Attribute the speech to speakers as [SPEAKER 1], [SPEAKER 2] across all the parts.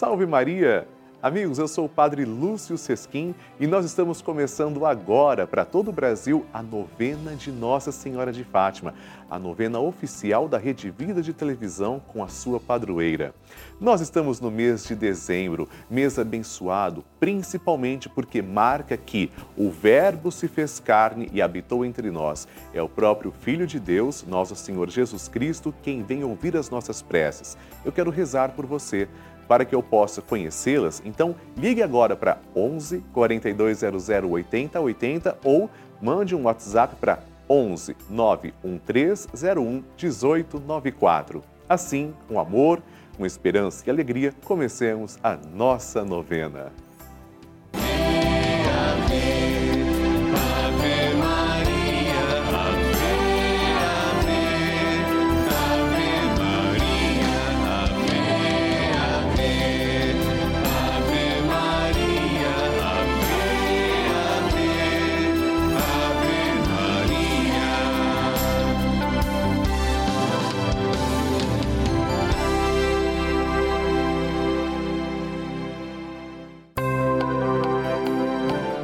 [SPEAKER 1] Salve Maria! Amigos, eu sou o Padre Lúcio Sesquim e nós estamos começando agora para todo o Brasil a novena de Nossa Senhora de Fátima, a novena oficial da Rede Vida de Televisão com a sua padroeira. Nós estamos no mês de dezembro, mês abençoado, principalmente porque marca que o Verbo se fez carne e habitou entre nós. É o próprio Filho de Deus, nosso Senhor Jesus Cristo, quem vem ouvir as nossas preces. Eu quero rezar por você para que eu possa conhecê-las, então ligue agora para 11 4200 80 80 ou mande um WhatsApp para 11 91301 1894. Assim, com amor, com esperança e alegria, comecemos a nossa novena.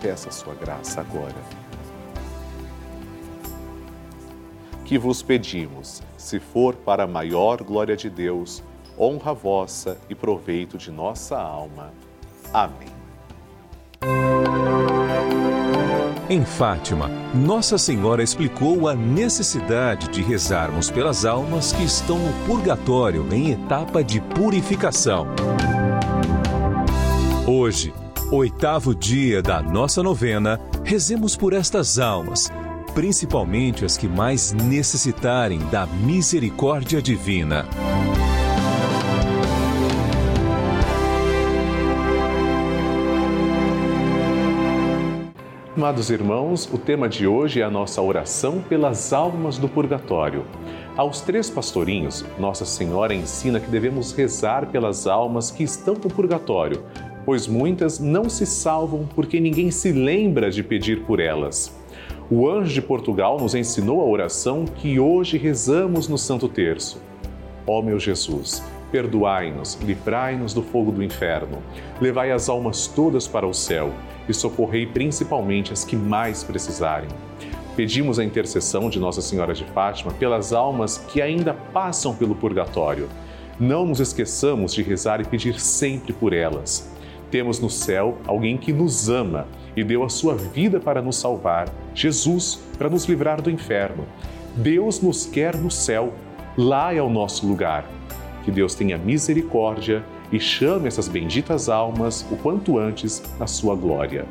[SPEAKER 1] Peça sua graça agora. Que vos pedimos, se for para a maior glória de Deus, honra vossa e proveito de nossa alma. Amém.
[SPEAKER 2] Em Fátima, Nossa Senhora explicou a necessidade de rezarmos pelas almas que estão no purgatório em etapa de purificação. Hoje, oitavo dia da nossa novena, rezemos por estas almas,
[SPEAKER 3] principalmente as que mais necessitarem da misericórdia divina.
[SPEAKER 1] Amados irmãos, o tema de hoje é a nossa oração pelas almas do purgatório. Aos três pastorinhos, Nossa Senhora ensina que devemos rezar pelas almas que estão no purgatório, pois muitas não se salvam porque ninguém se lembra de pedir por elas. O anjo de Portugal nos ensinou a oração que hoje rezamos no Santo Terço. Ó meu Jesus, perdoai-nos, livrai-nos do fogo do inferno, levai as almas todas para o céu e socorrei principalmente as que mais precisarem. Pedimos a intercessão de Nossa Senhora de Fátima pelas almas que ainda passam pelo purgatório. Não nos esqueçamos de rezar e pedir sempre por elas. Temos no céu alguém que nos ama e deu a sua vida para nos salvar, Jesus, para nos livrar do inferno. Deus nos quer no céu, lá é o nosso lugar. Que Deus tenha misericórdia e chame essas benditas almas o quanto antes na sua glória.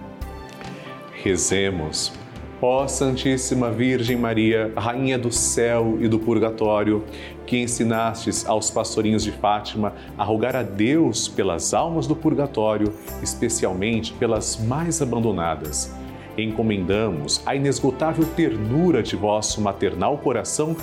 [SPEAKER 1] Rezemos. Ó Santíssima Virgem Maria, Rainha do céu e do purgatório, que ensinastes aos pastorinhos de Fátima a rogar a Deus pelas almas do purgatório, especialmente pelas mais abandonadas. Encomendamos à inesgotável ternura de vosso maternal coração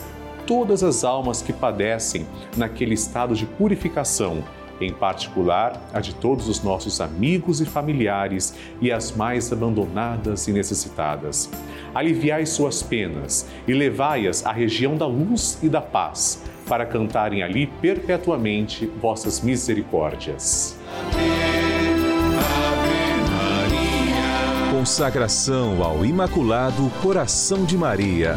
[SPEAKER 1] todas as almas que padecem naquele estado de purificação em particular a de todos os nossos amigos e familiares e as mais abandonadas e necessitadas. Aliviai suas penas e levai-as à região da luz e da paz, para cantarem ali perpetuamente vossas misericórdias.
[SPEAKER 3] Consagração ao Imaculado Coração de Maria.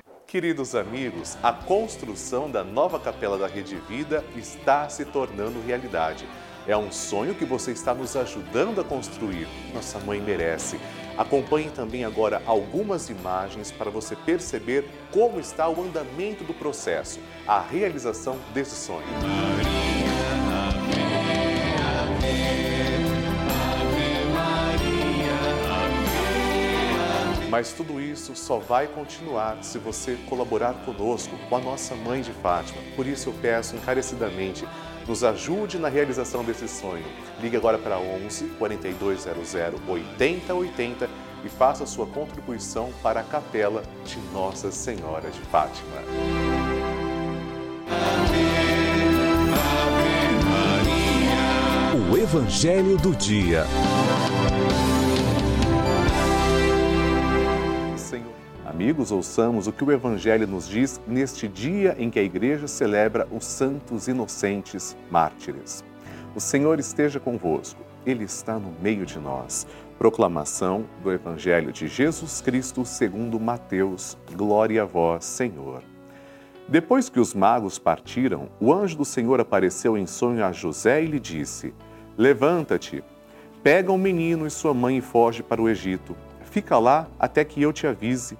[SPEAKER 1] Queridos amigos, a construção da nova capela da Rede Vida está se tornando realidade. É um sonho que você está nos ajudando a construir. Nossa mãe merece. Acompanhe também agora algumas imagens para você perceber como está o andamento do processo, a realização desse sonho. Mas tudo isso só vai continuar se você colaborar conosco, com a nossa mãe de Fátima. Por isso eu peço encarecidamente, nos ajude na realização desse sonho. Ligue agora para 11 4200 8080 e faça sua contribuição para a capela de Nossa Senhora de Fátima.
[SPEAKER 3] O Evangelho do Dia.
[SPEAKER 1] Amigos, ouçamos o que o Evangelho nos diz neste dia em que a Igreja celebra os santos inocentes mártires. O Senhor esteja convosco, Ele está no meio de nós. Proclamação do Evangelho de Jesus Cristo segundo Mateus. Glória a vós, Senhor. Depois que os magos partiram, o anjo do Senhor apareceu em sonho a José e lhe disse: Levanta-te, pega o um menino e sua mãe e foge para o Egito. Fica lá até que eu te avise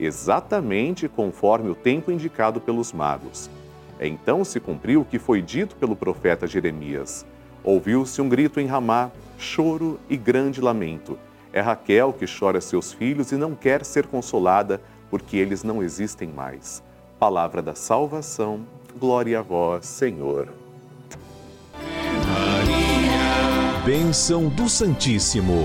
[SPEAKER 1] exatamente conforme o tempo indicado pelos magos. Então se cumpriu o que foi dito pelo profeta Jeremias. Ouviu-se um grito em Ramá, choro e grande lamento. É Raquel que chora seus filhos e não quer ser consolada, porque eles não existem mais. Palavra da salvação, glória a vós, Senhor.
[SPEAKER 3] Maria. Bênção do Santíssimo.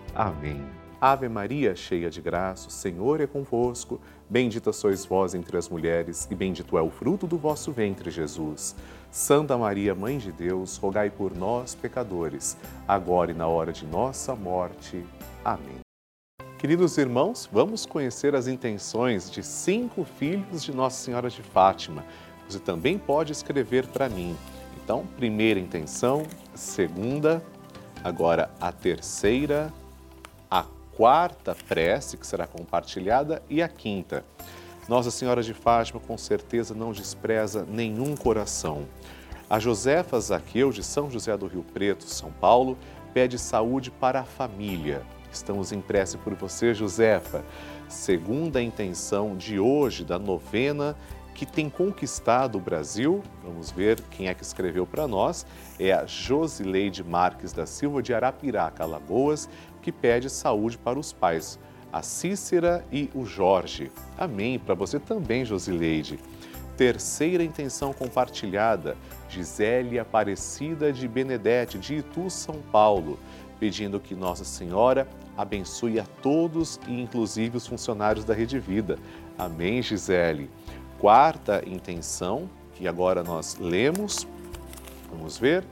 [SPEAKER 1] Amém. Ave Maria, cheia de graça, o Senhor é convosco. Bendita sois vós entre as mulheres, e bendito é o fruto do vosso ventre, Jesus. Santa Maria, Mãe de Deus, rogai por nós, pecadores, agora e na hora de nossa morte. Amém. Queridos irmãos, vamos conhecer as intenções de cinco filhos de Nossa Senhora de Fátima. Você também pode escrever para mim. Então, primeira intenção, segunda, agora a terceira quarta prece que será compartilhada e a quinta. Nossa Senhora de Fátima com certeza não despreza nenhum coração. A Josefa Zaqueu de São José do Rio Preto, São Paulo, pede saúde para a família. Estamos em prece por você, Josefa. Segunda intenção de hoje da novena que tem conquistado o Brasil, vamos ver quem é que escreveu para nós, é a Josileide Marques da Silva de Arapiraca, Alagoas, que pede saúde para os pais, a Cícera e o Jorge. Amém. Para você também, Josileide. Terceira intenção compartilhada, Gisele Aparecida de Benedete, de Itu, São Paulo, pedindo que Nossa Senhora abençoe a todos e inclusive os funcionários da Rede Vida. Amém, Gisele. Quarta intenção, que agora nós lemos. Vamos ver.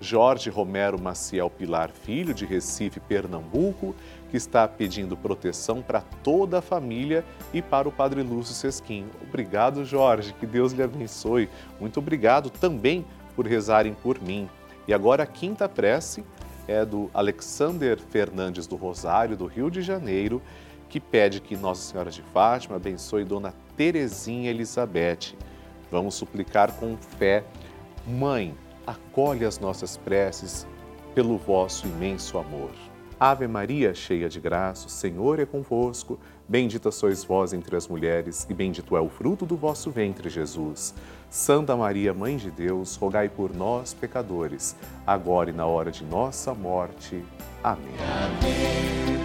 [SPEAKER 1] Jorge Romero Maciel Pilar Filho, de Recife, Pernambuco, que está pedindo proteção para toda a família e para o Padre Lúcio Sesquim. Obrigado, Jorge, que Deus lhe abençoe. Muito obrigado também por rezarem por mim. E agora a quinta prece é do Alexander Fernandes do Rosário, do Rio de Janeiro, que pede que Nossa Senhora de Fátima abençoe Dona Terezinha Elizabeth. Vamos suplicar com fé. Mãe, acolhe as nossas preces pelo vosso imenso amor. Ave Maria, cheia de graça, o Senhor é convosco. Bendita sois vós entre as mulheres, e bendito é o fruto do vosso ventre, Jesus. Santa Maria, Mãe de Deus, rogai por nós, pecadores, agora e na hora de nossa morte. Amém. Ave,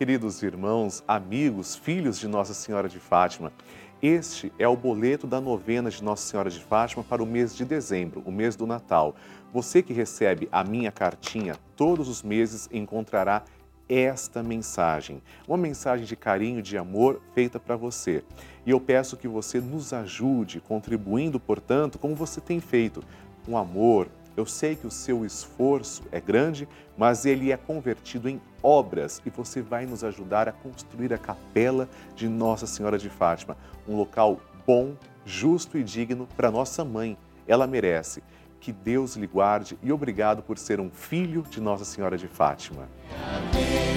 [SPEAKER 1] Queridos irmãos, amigos, filhos de Nossa Senhora de Fátima, este é o boleto da novena de Nossa Senhora de Fátima para o mês de dezembro, o mês do Natal. Você que recebe a minha cartinha todos os meses encontrará esta mensagem, uma mensagem de carinho, de amor feita para você. E eu peço que você nos ajude, contribuindo, portanto, como você tem feito, com amor, eu sei que o seu esforço é grande, mas ele é convertido em obras e você vai nos ajudar a construir a capela de Nossa Senhora de Fátima, um local bom, justo e digno para nossa mãe. Ela merece. Que Deus lhe guarde e obrigado por ser um filho de Nossa Senhora de Fátima. Amém.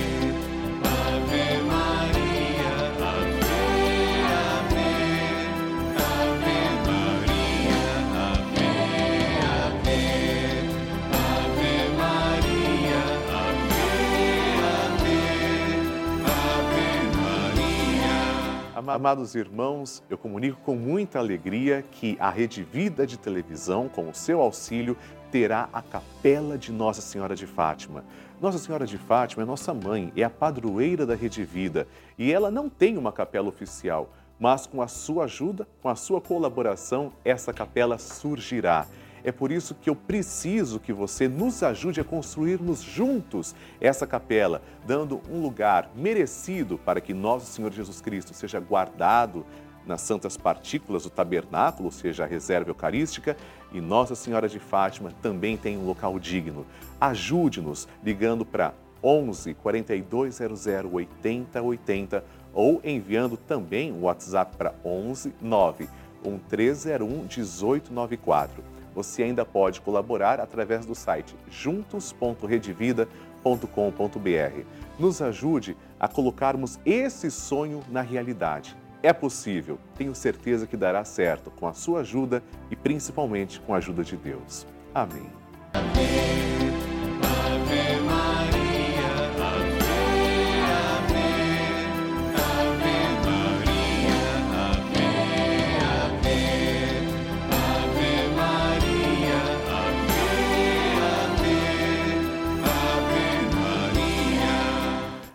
[SPEAKER 1] Amados irmãos, eu comunico com muita alegria que a Rede Vida de Televisão, com o seu auxílio, terá a Capela de Nossa Senhora de Fátima. Nossa Senhora de Fátima é nossa mãe, é a padroeira da Rede Vida e ela não tem uma capela oficial, mas com a sua ajuda, com a sua colaboração, essa capela surgirá. É por isso que eu preciso que você nos ajude a construirmos juntos essa capela, dando um lugar merecido para que nosso Senhor Jesus Cristo seja guardado nas santas partículas do tabernáculo, ou seja, a reserva eucarística, e Nossa Senhora de Fátima também tem um local digno. Ajude-nos ligando para 11 4200 8080 ou enviando também o WhatsApp para 11 9 1301 1894 você ainda pode colaborar através do site juntos.redevida.com.br. Nos ajude a colocarmos esse sonho na realidade. É possível, tenho certeza que dará certo com a sua ajuda e principalmente com a ajuda de Deus. Amém. Amém.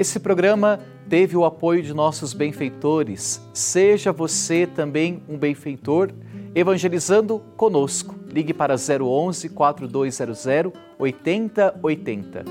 [SPEAKER 3] Esse programa teve o apoio de nossos benfeitores. Seja você também um benfeitor evangelizando conosco. Ligue para 011 4200 8080.